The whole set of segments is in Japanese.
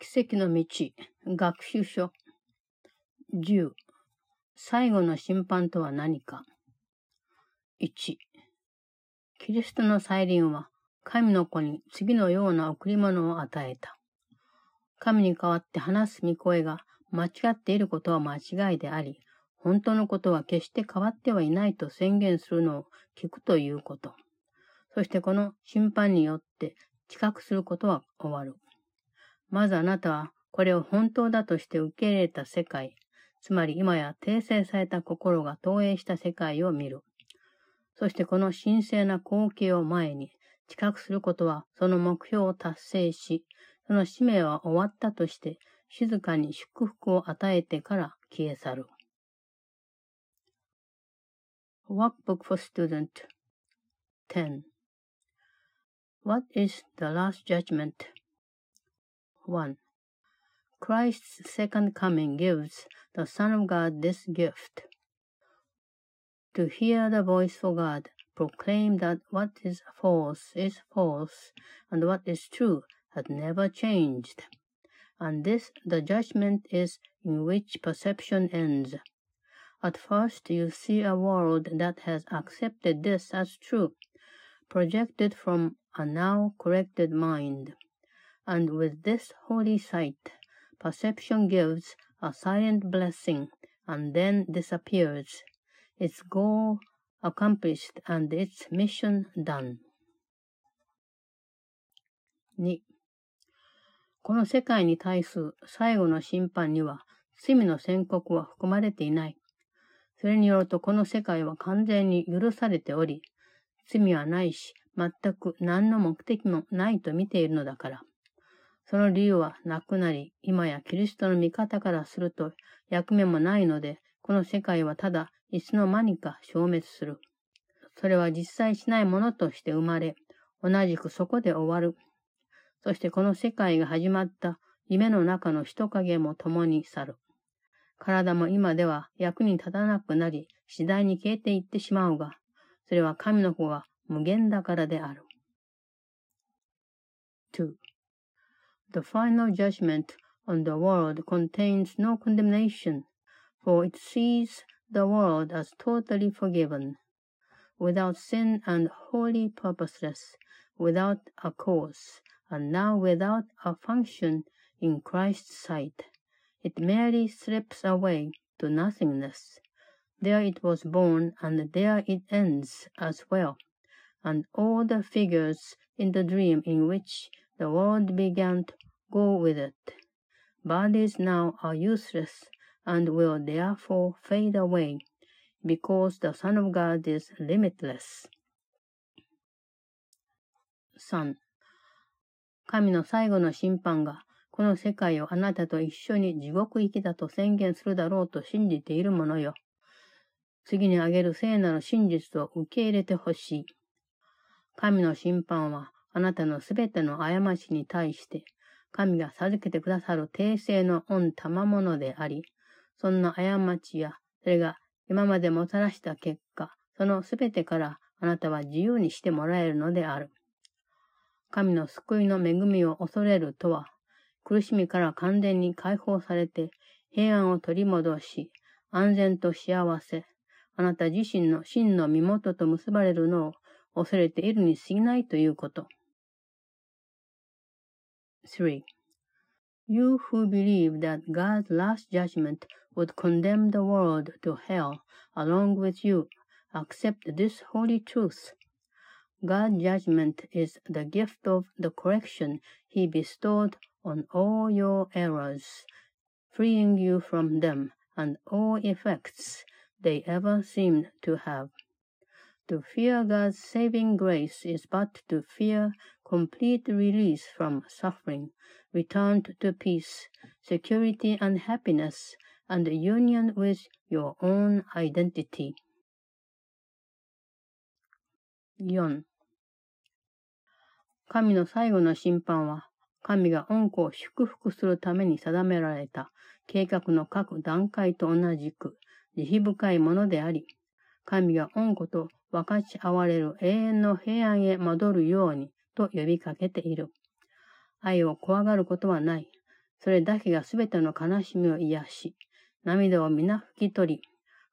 奇跡の道、学習書。10、最後の審判とは何か。1、キリストの再臨は、神の子に次のような贈り物を与えた。神に代わって話す御声が間違っていることは間違いであり、本当のことは決して変わってはいないと宣言するのを聞くということ。そしてこの審判によって知覚することは終わる。まずあなたはこれを本当だとして受け入れた世界、つまり今や訂正された心が投影した世界を見る。そしてこの神聖な光景を前に知覚することはその目標を達成し、その使命は終わったとして静かに祝福を与えてから消え去る。Workbook for Student 10 What is the Last Judgment? 1. Christ's second coming gives the Son of God this gift. To hear the voice for God, proclaim that what is false is false, and what is true has never changed. And this the judgment is in which perception ends. At first you see a world that has accepted this as true, projected from a now corrected mind and with this holy sight, perception gives a silent blessing and then disappears, its goal accomplished and its mission done. 2. この世界に対する最後の審判には罪の宣告は含まれていない。それによるとこの世界は完全に許されており、罪はないし、全く何の目的もないと見ているのだから。その理由はなくなり、今やキリストの味方からすると役目もないので、この世界はただいつの間にか消滅する。それは実際しないものとして生まれ、同じくそこで終わる。そしてこの世界が始まった夢の中の人影も共に去る。体も今では役に立たなくなり、次第に消えていってしまうが、それは神の子が無限だからである。2. The final judgment on the world contains no condemnation, for it sees the world as totally forgiven, without sin and wholly purposeless, without a cause, and now without a function in Christ's sight. It merely slips away to nothingness. There it was born, and there it ends as well. And all the figures in the dream in which the world began to go with it. Bodies now are useless and will therefore fade away, because the Son of God is limitless. 3. 神の最後の審判が、この世界をあなたと一緒に地獄行きだと宣言するだろうと信じているものよ。次に挙げる聖なる真実を受け入れてほしい。神の審判は、あなたのすべての過ちに対して、神が授けてくださる定性の御賜物であり、そんな過ちや、それが今までもたらした結果、そのすべてからあなたは自由にしてもらえるのである。神の救いの恵みを恐れるとは、苦しみから完全に解放されて平安を取り戻し、安全と幸せ、あなた自身の真の身元と結ばれるのを恐れているに過ぎないということ。3. You who believe that God's last judgment would condemn the world to hell along with you, accept this holy truth. God's judgment is the gift of the correction He bestowed on all your errors, freeing you from them and all effects they ever seemed to have. To fear God's saving grace is but to fear complete release from suffering, return to peace, security and happiness, and union with your own identity. 4. 神の最後の審判は、神が恩子を祝福するために定められた計画の各段階と同じく慈悲深いものであり、神が恩子と分かち合われる永遠の平安へ戻るようにと呼びかけている。愛を怖がることはない。それだけがすべての悲しみを癒し、涙を皆拭き取り、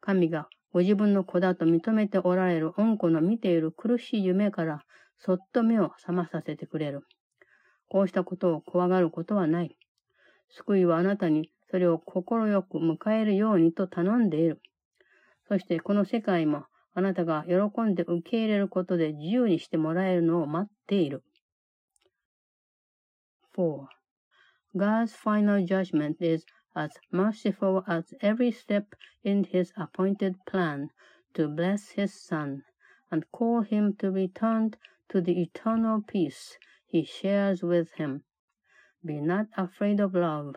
神がご自分の子だと認めておられる恩子の見ている苦しい夢からそっと目を覚まさせてくれる。こうしたことを怖がることはない。救いはあなたにそれを快く迎えるようにと頼んでいる。そしてこの世界もあなたが喜んで受け入れることで自由にしてもらえるのを待っている。4. God's final judgment is as merciful as every step in his appointed plan to bless his Son and call him to return to the eternal peace he shares with him. Be not afraid of love,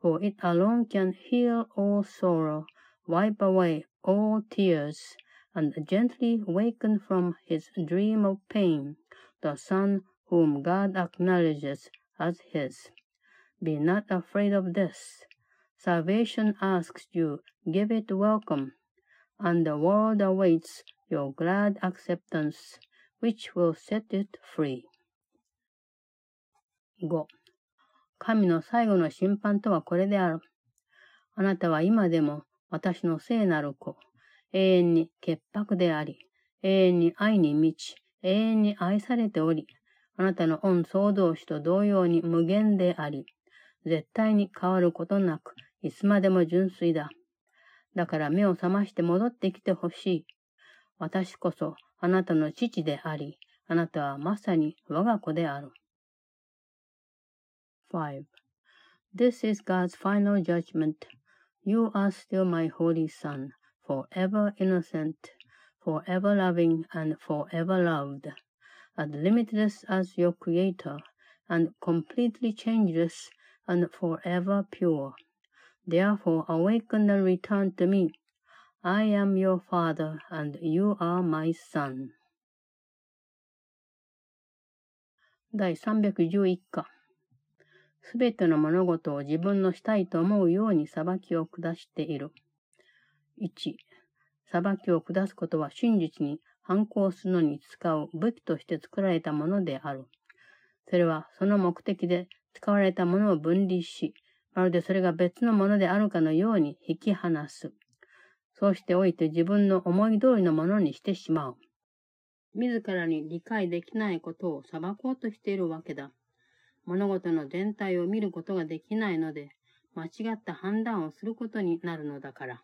for it alone can heal all sorrow, wipe away all tears, and gently waken from his dream of pain the Son whom God acknowledges as his. Be not afraid of this. Salvation asks you, give it welcome, and the world awaits your glad acceptance, which will set it free. 5. 神の最後の審判とはこれである。あなたは今でも私の聖なる子、 永遠に潔白であり、永遠に愛に満ち、永遠に愛されており、あなたの恩創造主と同様に無限であり、絶対に変わることなく、いつまでも純粋だ。だから目を覚まして戻ってきてほしい。私こそあなたの父であり、あなたはまさに我が子である。5. This is God's final judgment. You are still my holy son, forever innocent, forever loving, and forever loved. As limitless as your creator, and completely changeless and forever pure. Therefore awaken and return to me. I am your father, and you are my son. 第311課すべての物事を自分のしたいと思うように裁きを下している。 1、裁きを下すことは真実に反抗するのに使う武器として作られたものである。それはその目的で使われたものを分離し、まるでそれが別のものであるかのように引き離す。そうしておいて自分の思い通りのものにしてしまう。自らに理解できないことを裁こうとしているわけだ。物事の全体を見ることができないので、間違った判断をすることになるのだから。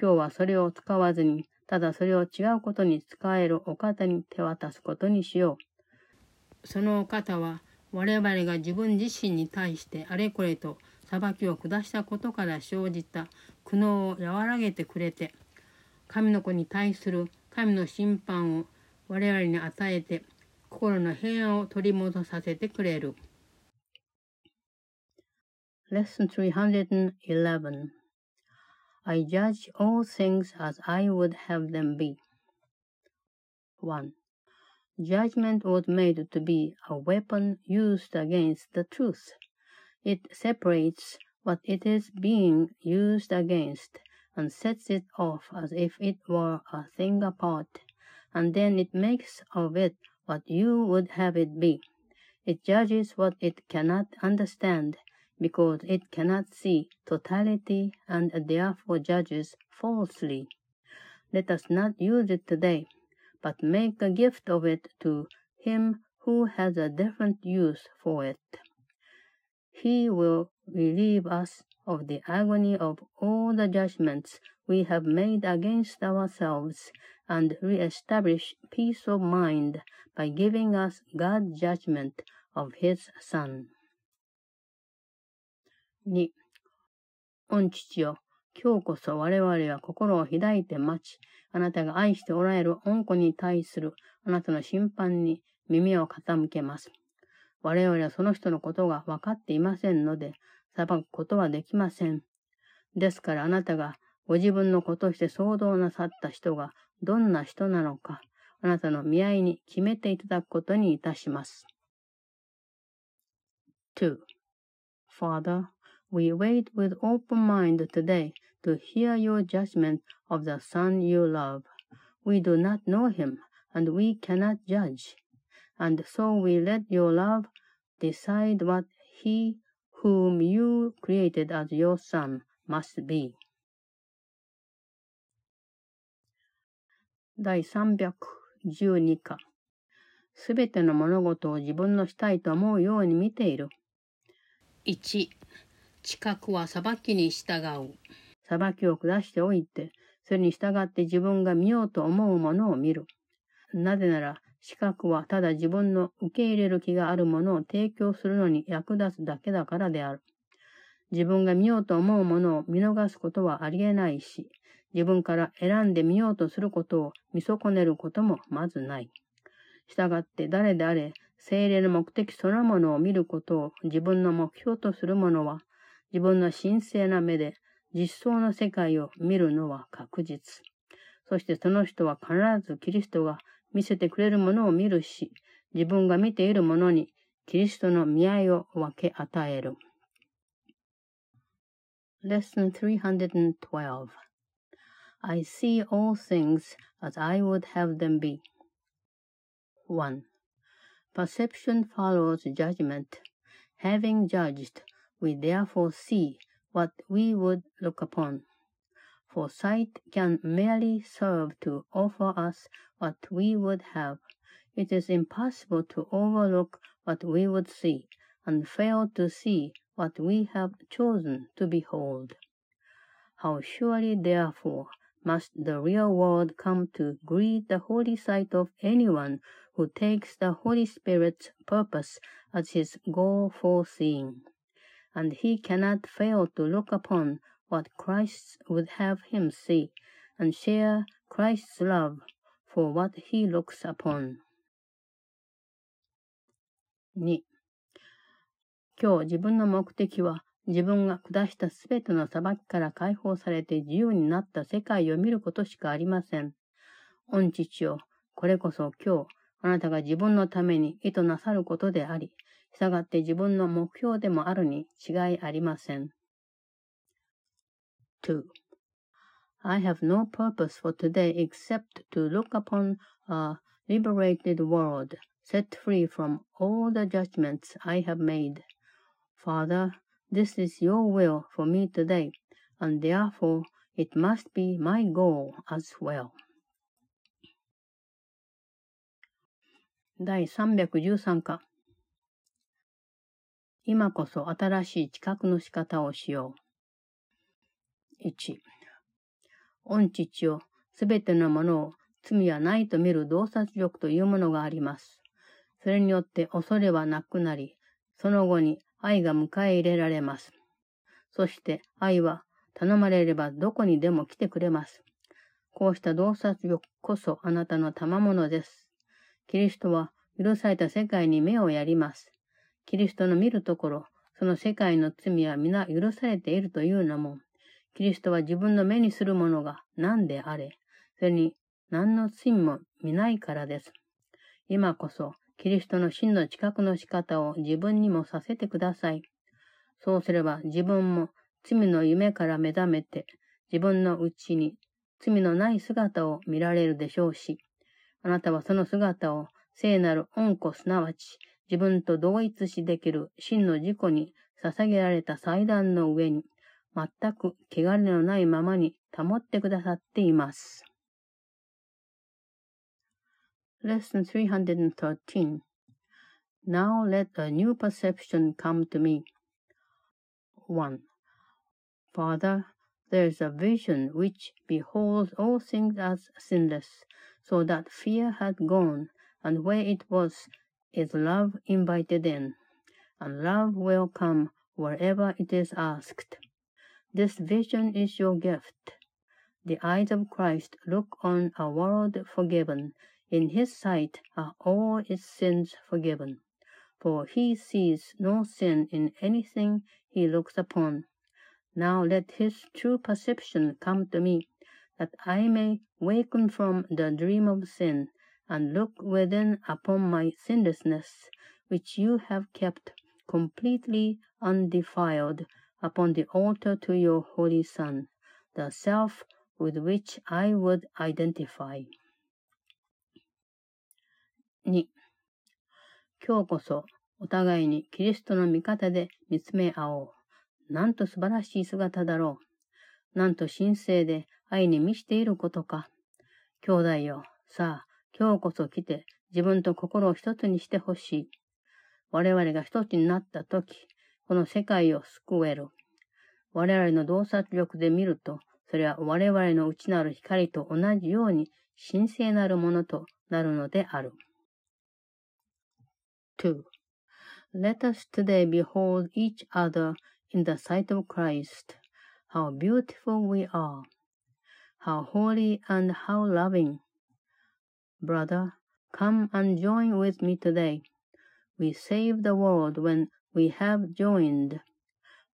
今日はそれを使わずに、ただそれを違うことに使えるお方に手渡すことにしよう。そのお方は、我々が自分自身に対してあれこれと裁きを下したことから生じた苦悩を和らげてくれて、神の子に対する神の審判を我々に与えて、心の平安を取り戻させてくれる。Lesson 311 I judge all things as I would have them be. 1. Judgment was made to be a weapon used against the truth. It separates what it is being used against and sets it off as if it were a thing apart, and then it makes of it what you would have it be. It judges what it cannot understand, because it cannot see totality and therefore judges falsely. Let us not use it today, but make a gift of it to him who has a different use for it. He will relieve us of the agony of all the judgments we have made against ourselves and re-establish peace of mind by giving us God's judgment of His Son. 2. 御父よ、今日こそ我々は心を開いて待ち、あなたが愛しておられる恩子に対するあなたの審判に耳を傾けます。我々はその人のことが分かっていませんので、裁くことはできません。ですからあなたがご自分の子として騒動なさった人がどんな人なのか、あなたの見合いに決めていただくことにいたします。2. Father, we wait with open mind today to hear your judgment of the Son you love. We do not know him, and we cannot judge. And so we let your love decide what he whom you created as your son must be. 第312課すべての物事を自分のしたいと思うように見ている。1、 知覚は裁きに従う。裁きを下しておいて、それに従って自分が見ようと思うものを見る。なぜなら、資格はただ自分の受け入れる気があるものを提供するのに役立つだけだからである。自分が見ようと思うものを見逃すことはありえないし、自分から選んでみようとすることを見損ねることもまずない。したがって誰であれ、精霊の目的そのものを見ることを自分の目標とする者は、自分の神聖な目で実相の世界を見るのは確実。そしてその人は必ずキリストが見せてくれるものを見るし、自分が見ているものにキリストの見合いを分け与える。Lesson 312 I see all things as I would have them be. 1. Perception follows judgment. Having judged, we therefore see what we would look upon. For sight can merely serve to offer us what we would have. It is impossible to overlook what we would see, and fail to see what we have chosen to behold. How surely, therefore, must the real world come to greet the holy sight of anyone who takes the Holy Spirit's purpose as his goal for seeing. And he cannot fail to look upon what Christ would have him see, and share Christ's love for what he looks upon. 2. 今日自分の目的は自分が下したすべての裁きから解放されて自由になった世界を見ることしかありません。御父よ、これこそ今日、あなたが自分のために意図なさることであり、従って自分の目標でもあるに違いありません。2. I have no purpose for today except to look upon a liberated world, set free from all the judgments I have made. Father, This is your will for me today, and therefore it must be my goal as well. 第313課 今こそ新しい知覚の仕方をしよう。1、御父をすべてのものを罪はないと見る洞察力というものがあります。それによって恐れはなくなり、その後に愛が迎え入れられます。そして愛は頼まれればどこにでも来てくれます。こうした洞察力こそあなたの賜物です。キリストは許された世界に目をやります。キリストの見るところ、その世界の罪は皆許されているというのも、キリストは自分の目にするものが何であれ、それに何の罪も見ないからです。今こそキリストの真の知覚の仕方を自分にもさせてください。そうすれば自分も罪の夢から目覚めて、自分のうちに罪のない姿を見られるでしょうし、あなたはその姿を聖なる恩子すなわち自分と同一しできる真の自己に捧げられた祭壇の上に全く汚れのないままに保ってくださっています。Lesson 313 Now let a new perception come to me. 1. Father, there is a vision which beholds all things as sinless, so that fear had gone, and where it was is love invited in, and love will come wherever it is asked. This vision is your gift. The eyes of Christ look on a world forgiven in his sight are all its sins forgiven, for he sees no sin in anything he looks upon. Now let his true perception come to me, that I may waken from the dream of sin, and look within upon my sinlessness, which you have kept completely undefiled upon the altar to your holy Son, the self with which I would identify. 2. 今日こそお互いにキリストの味方で見つめ合おう。なんと素晴らしい姿だろう。なんと神聖で愛に満ちていることか。兄弟よ、さあ、今日こそ来て自分と心を一つにしてほしい。我々が一つになったとき、この世界を救える。我々の洞察力で見ると、それは我々の内なる光と同じように神聖なるものとなるのである。2. Let us today behold each other in the sight of Christ, how beautiful we are, how holy and how loving. Brother, come and join with me today. We save the world when we have joined,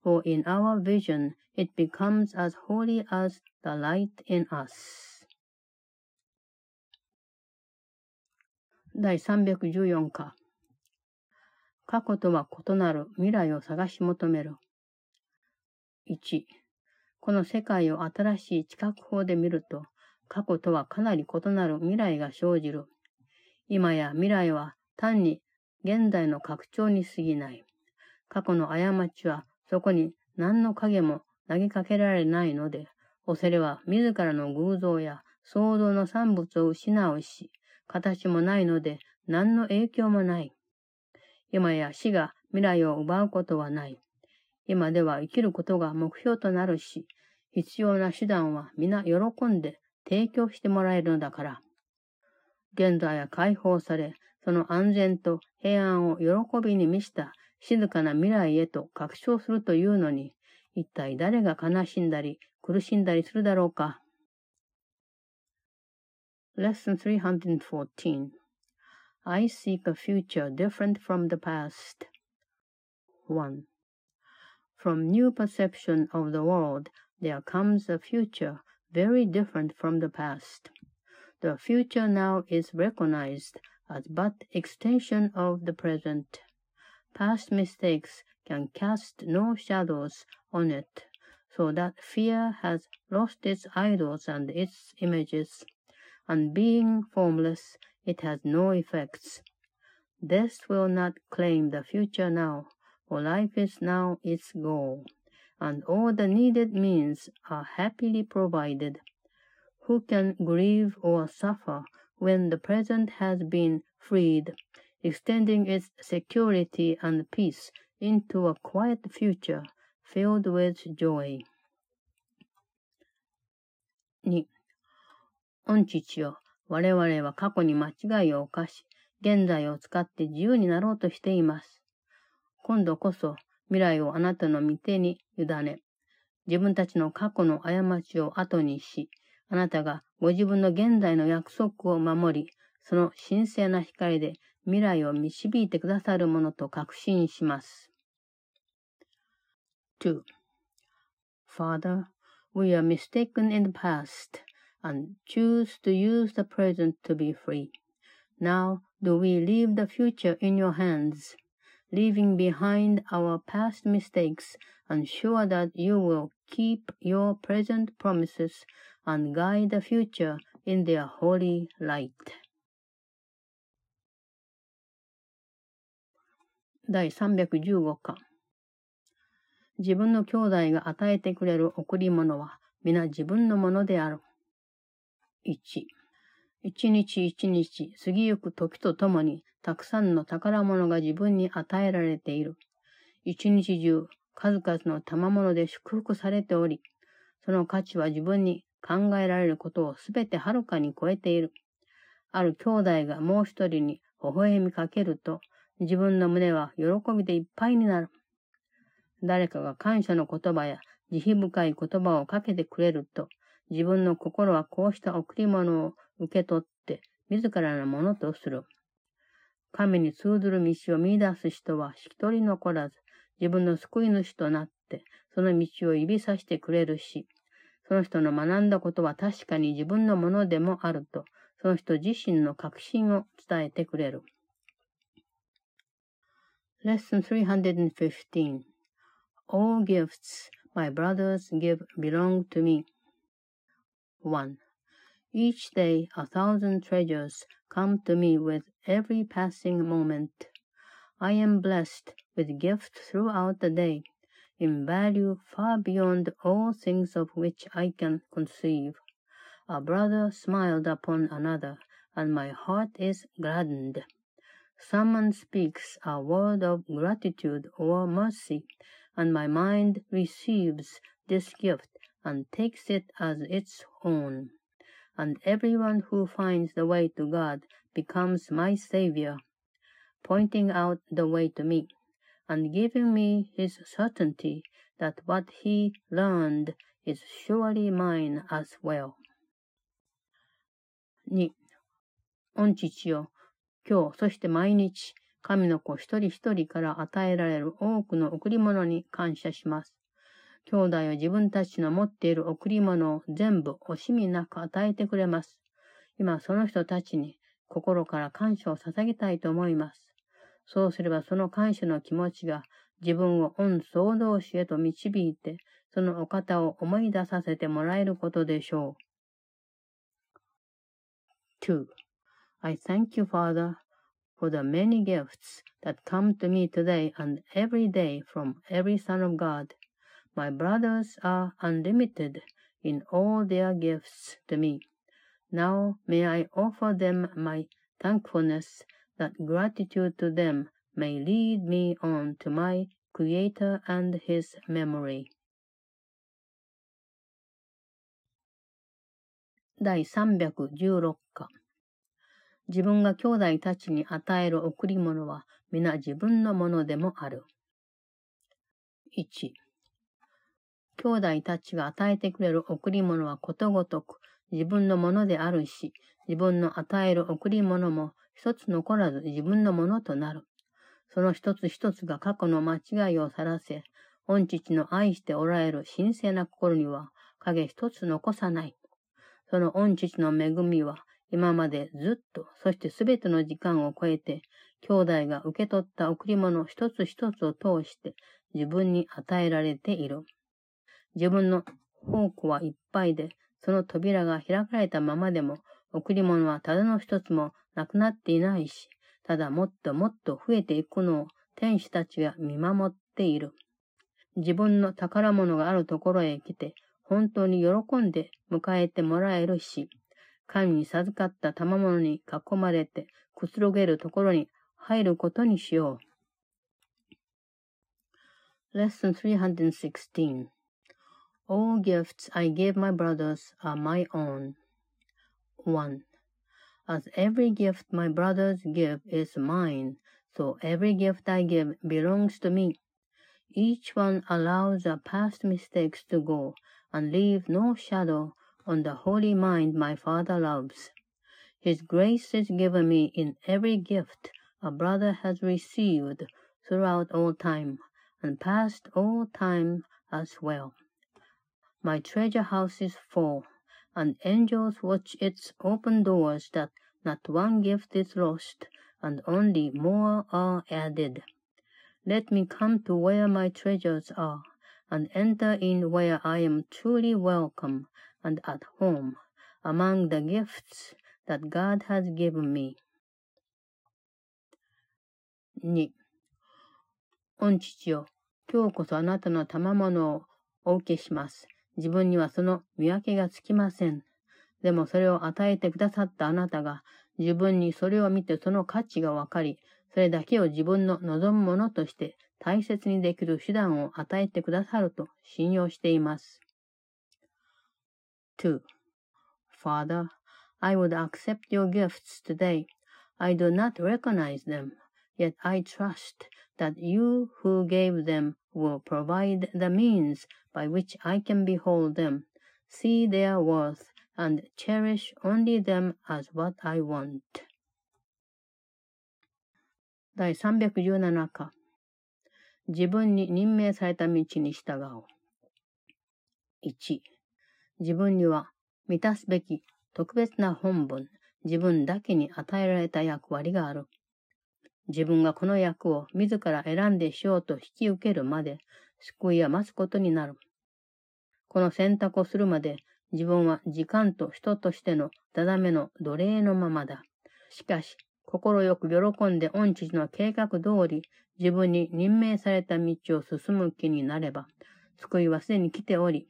for in our vision it becomes as holy as the light in us. 第314課過去とは異なる未来を探し求める。1、この世界を新しい知覚法で見ると、過去とはかなり異なる未来が生じる。今や未来は単に現在の拡張に過ぎない。過去の過ちはそこに何の影も投げかけられないので、恐れは自らの偶像や創造の産物を失うし、形もないので何の影響もない。今や死が未来を奪うことはない。今では生きることが目標となるし、必要な手段は皆喜んで提供してもらえるのだから。現在は解放され、その安全と平安を喜びに満ちた静かな未来へと確証するというのに、一体誰が悲しんだり苦しんだりするだろうか。Lesson 314 I seek a future different from the past. 1. From new perception of the world, there comes a future very different from the past. The future now is recognized as but extension of the present. Past mistakes can cast no shadows on it, so that fear has lost its idols and its images, and being formless, it has no effects. Death will not claim the future now, for life is now its goal, and all the needed means are happily provided. Who can grieve or suffer when the present has been freed, extending its security and peace into a quiet future filled with joy? 2. 御父よ、我々は過去に間違いを犯し、現在を使って自由になろうとしています。今度こそ 未来をあなたの御手に委ね、自分たちの過去の過ちを後にし、あなたがご自分の現在の約束を守り、その神聖な光で未来を導いてくださるものと確信します。2. Father, we are mistaken in the past. and choose to use the present to be free. Now do we leave the future in your hands, leaving behind our past mistakes and sure that you will keep your present promises and guide the future in their holy light. 第315課自分の兄弟が与えてくれる贈り物は皆自分のものである。1、一日一日過ぎゆく時とともにたくさんの宝物が自分に与えられている。一日中数々の賜物で祝福されており、その価値は自分に考えられることをすべてはるかに超えている。ある兄弟がもう一人に微笑みかけると、自分の胸は喜びでいっぱいになる。誰かが感謝の言葉や慈悲深い言葉をかけてくれると、自分の心はこうした贈り物を受け取って自らのものとする。神に通ずる道を見出す人は一人残らず、自分の救い主となって、その道を指さしてくれるし、その人の学んだことは確かに自分のものでもあると、その人自身の確信を伝えてくれる。Lesson 315 All gifts my brothers give belong to me. 1. Each day a thousand treasures come to me with every passing moment. I am blessed with gifts throughout the day, in value far beyond all things of which I can conceive. A brother smiled upon another, and my heart is gladdened. Someone speaks a word of gratitude or mercy, and my mind receives this gift and takes it as its own. And everyone who finds the way to God becomes my Savior, pointing out the way to me, and giving me his certainty that what he learned is surely mine as well. 2. 御父よ、今日、そして毎日、神の子一人一人から与えられる多くの贈り物に感謝します。兄弟は自分たちの持っている贈り物を全部惜しみなく与えてくれます。今、その人たちに心から感謝を捧げたいと思います。そうすればその感謝の気持ちが自分を恩総動詞へと導いて、そのお方を思い出させてもらえることでしょう。2. I thank you, Father, for the many gifts that come to me today and every day from every Son of God. My brothers are unlimited in all their gifts to me. Now may I offer them my thankfulness that gratitude to them may lead me on to my Creator and His memory. 第316課自分が兄弟たちに与える贈り物は皆自分のものでもある。1 兄弟たちが与えてくれる贈り物はことごとく自分のものであるし、自分の与える贈り物も一つ残らず自分のものとなる。その一つ一つが過去の間違いをさらせ、御父の愛しておられる神聖な心には影一つ残さない。その御父の恵みは今までずっと、そしてすべての時間を超えて、兄弟が受け取った贈り物一つ一つを通して自分に与えられている。自分の宝庫はいっぱいで、その扉が開かれたままでも、贈り物はただの一つもなくなっていないし、ただもっともっと増えていくのを天使たちが見守っている。自分の宝物があるところへ来て、本当に喜んで迎えてもらえるし、神に授かった賜物に囲まれてくつろげるところに入ることにしよう。Lesson 316 All gifts I give my brothers are my own. 1. As every gift my brothers give is mine, so every gift I give belongs to me. Each one allows the past mistakes to go and leave no shadow on the holy mind my Father loves. His grace is given me in every gift a brother has received throughout all time, and past all time as well. My treasure house is full, and angels watch its open doors that not one gift is lost, and only more are added. Let me come to where my treasures are, and enter in where I am truly welcome and at home among the gifts that God has given me. 2. 御父よ、今日こそあなたの賜物をお受けします。 自分にはその見分けがつきません。でもそれを与えてくださったあなたが、自分にそれを見てその価値がわかり、それだけを自分の望むものとして大切にできる手段を与えてくださると信用しています。2. Father, I would accept your gifts today. I do not recognize them, yet I trust that you who gave them will provide the means by which I can behold them, see their worth, and cherish only them as what I want. 第317課自分に任命された道に従おう。1. 自分には満たすべき特別な本文、自分だけに与えられた役割がある。自分がこの役を自ら選んでしようと引き受けるまで、救いは待つことになる。この選択をするまで、自分は時間と人としてのだだめの奴隷のままだ。しかし、心よく喜んで御父の計画通り自分に任命された道を進む気になれば、救いはすでに来ており、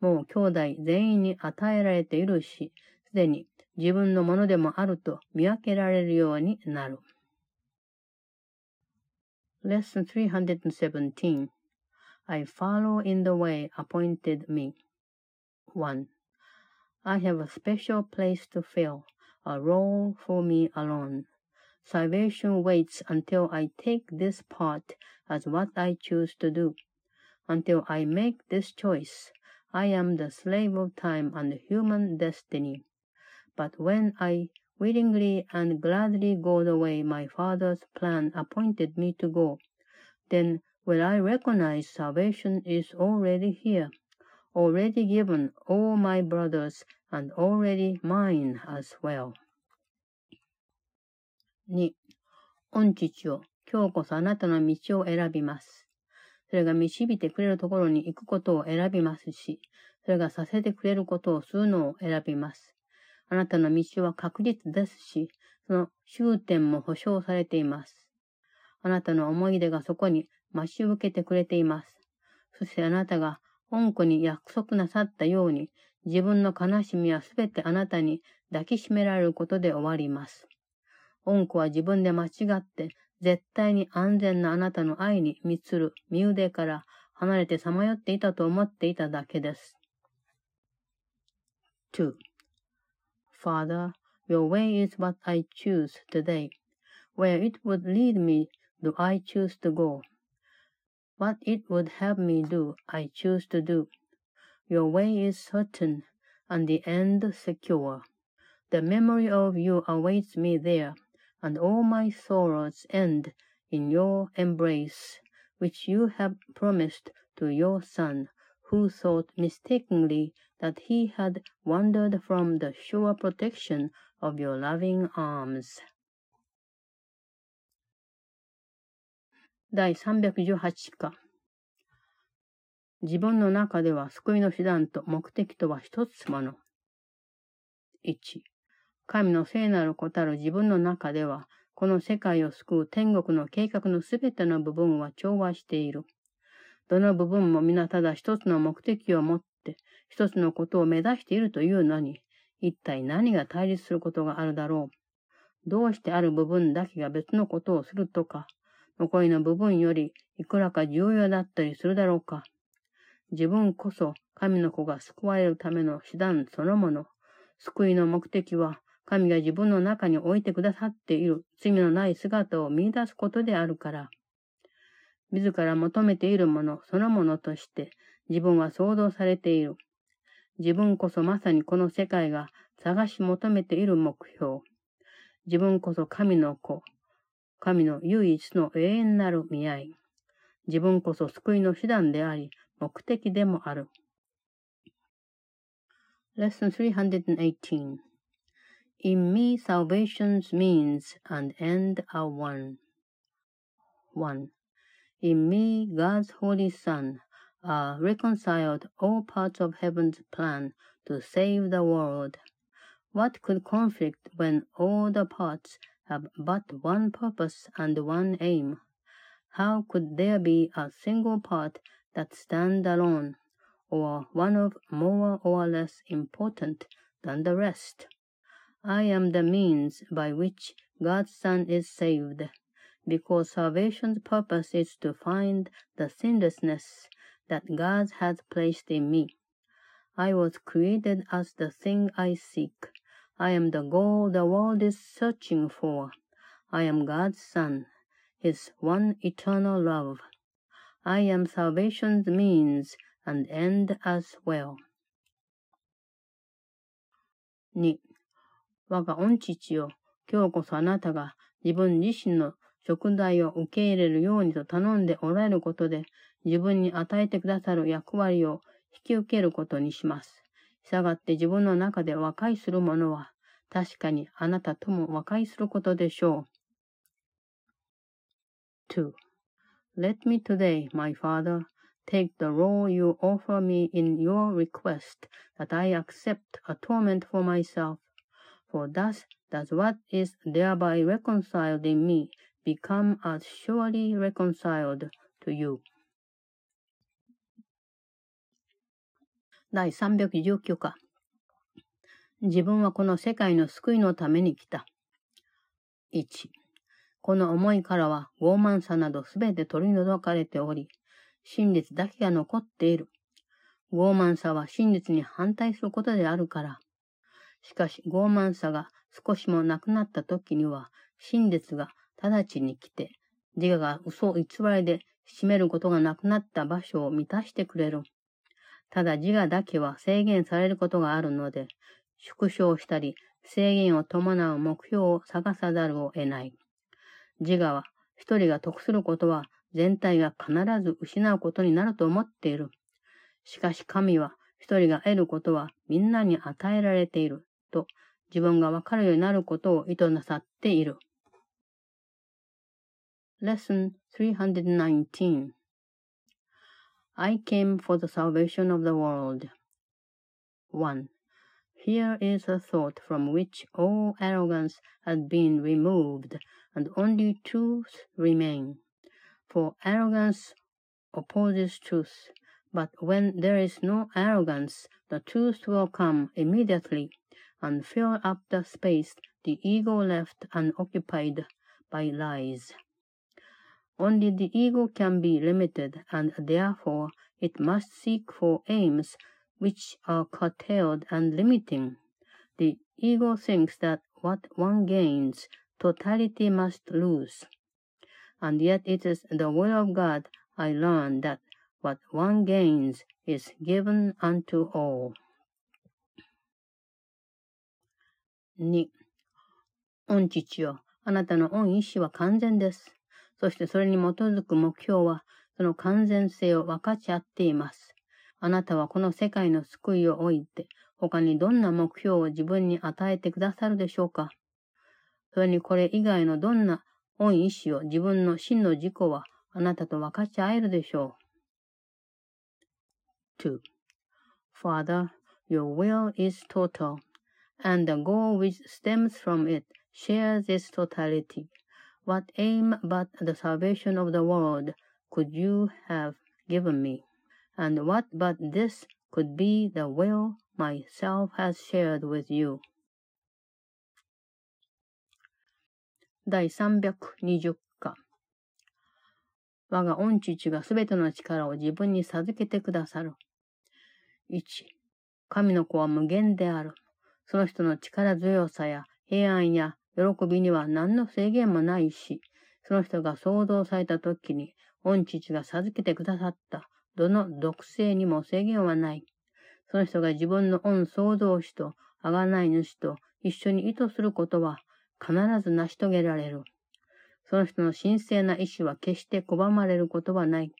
もう兄弟全員に与えられているし、すでに自分のものでもあると見分けられるようになる。Lesson 317 I follow in the way appointed me. 1. I have a special place to fill, a role for me alone. Salvation waits until I take this part as what I choose to do. Until I make this choice, I am the slave of time and human destiny. But when I willingly and gladly go the way my Father's plan appointed me to go, then will I recognize salvation is already here, already given all my brothers and already mine as well. 2. 御父よ、今日こそあなたの道を選びます。それが導いてくれるところに行くことを選びますし、それがさせてくれることをするのを選びます。あなたの道は確実ですし、その終点も保証されています。あなたの思い出がそこに待ち受けてくれています。そしてあなたが恩子に約束なさったように、自分の悲しみはすべてあなたに抱きしめられることで終わります。恩子は自分で間違って絶対に安全なあなたの愛に満つる身腕から離れてさまよっていたと思っていただけです。2. Father, your way is what I choose today. Where it would lead me do I choose to go. What it would have me do, I choose to do. Your way is certain, and the end secure. The memory of you awaits me there, and all my sorrows end in your embrace, which you have promised to your son, who thought mistakenly that he had wandered from the sure protection of your loving arms. 第318課自分の中では救いの手段と目的とは一つもの。1神の聖なる子たる自分の中では、この世界を救う天国の計画のすべての部分は調和している。どの部分も皆ただ一つの目的を持って、一つのことを目指しているというのに、一体何が対立することがあるだろう。どうしてある部分だけが別のことをするとか、残りの部分よりいくらか重要だったりするだろうか。自分こそ神の子が救われるための手段そのもの。救いの目的は神が自分の中に置いてくださっている罪のない姿を見出すことであるから。自ら求めているものそのものとして自分は想像されている。自分こそまさにこの世界が探し求めている目標。自分こそ神の子。神の唯一の永遠なる見合い。自分こそ救いの手段であり、目的でもある。Lesson 318 In me salvation's means and end are one. 1. In me God's Holy Son are reconciled all parts of heaven's plan to save the world. What could conflict when all the parts have but one purpose and one aim? How could there be a single part that stand alone, or one of more or less important than the rest? I am the means by which God's Son is saved, because salvation's purpose is to find the sinlessness that God has placed in me. I was created as the thing I seek. I am the goal the world is searching for. I am God's Son, His one eternal love. I am salvation's means and end as well. 2. 我が御父よ、今日こそあなたが自分自身の食材を受け入れるようにと頼んでおられることで、自分に与えてくださる役割を引き受けることにします。したがって自分の中で和解する者は、確かにあなたとも和解することでしょう。2. Let me today, my father, take the role you offer me in your request that I accept atonement for myself For thus does what is thereby reconciled in me become as surely reconciled to you. 第319課自分はこの世界の救いのために来た。1. この思いからは傲慢さなどすべて取り除かれており、真実だけが残っている。傲慢さは真実に反対することであるから。しかし傲慢さが少しもなくなった時には、真実が直ちに来て、自我が嘘偽りで占めることがなくなった場所を満たしてくれる。ただ自我だけは制限されることがあるので、縮小したり制限を伴う目標を探さざるを得ない。自我は一人が得することは全体が必ず失うことになると思っている。しかし神は一人が得ることはみんなに与えられていると自分がわかるようになることを意図なさっている。Lesson 319 I came for the salvation of the world. 1. Here is a thought from which all arrogance has been removed, and only truth remain. For arrogance opposes truth, but when there is no arrogance, the truth will come immediately and fill up the space the ego left unoccupied by lies. Only the ego can be limited, and therefore it must seek for aims which are curtailed and limiting. The ego thinks that what one gains, totality must lose. And yet it is the will of God I learn that what one gains is given unto all. 2. 御父よ、あなたの御意志は完全です。 そしてそれに基づく目標は、その完全性を分かち合っています。あなたはこの世界の救いを置いて、他にどんな目標を自分に与えてくださるでしょうか？それにこれ以外のどんな恩意志を自分の真の自己はあなたと分かち合えるでしょう？2. Father, your will is total, and the goal which stems from it shares its totality. What aim but the salvation of the world could you have given me? and what but this could be the will myself has shared with you. 第320課我が御父がすべての力を自分に授けてくださる。1. 神の子は無限である。その人の力強さや平安や喜びには何の制限もないし、その人が創造された時に御父が授けてくださったどの毒性にも制限はない。その人が自分の恩創造主と贖い主と一緒に意図することは必ず成し遂げられる。その人の神聖な意志は決して拒まれることはない。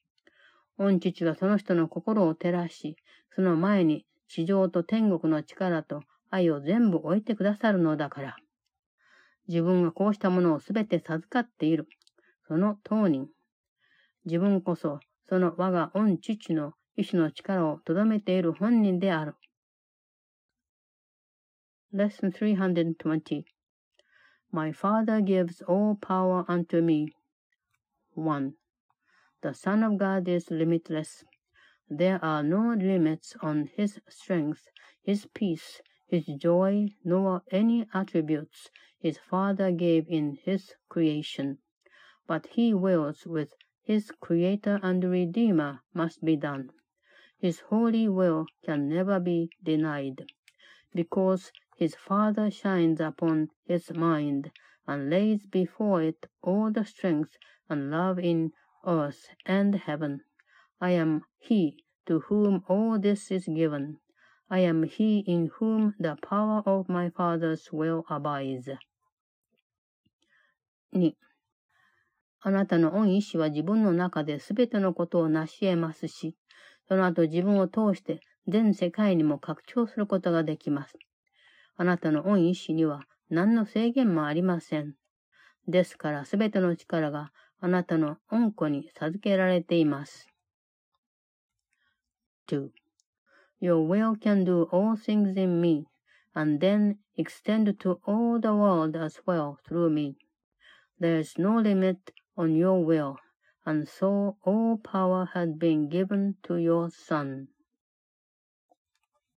御父がその人の心を照らし、その前に地上と天国の力と愛を全部置いてくださるのだから。自分がこうしたものをすべて授かっている。その当人。自分こそその我が御父の意志の力をとどめている本人である。Lesson 320 My Father gives all power unto me. 1. The Son of God is limitless. There are no limits on his strength, his peace, his joy, nor any attributes his Father gave in his creation. But he wills with his Creator and Redeemer must be done. His holy will can never be denied, because his Father shines upon his mind and lays before it all the strength and love in earth and heaven. I am he to whom all this is given. I am he in whom the power of my Father's will abides. 2. あなたの恩意志は自分の中で全てのことを成し得ますし、その後自分を通して全世界にも拡張することができます。あなたの恩意志には何の制限もありません。ですから全ての力があなたの恩子に授けられています。2. Your will can do all things in me, and then extend to all the world as well through me. There is no limit on your will, and so all power has been given to your Son.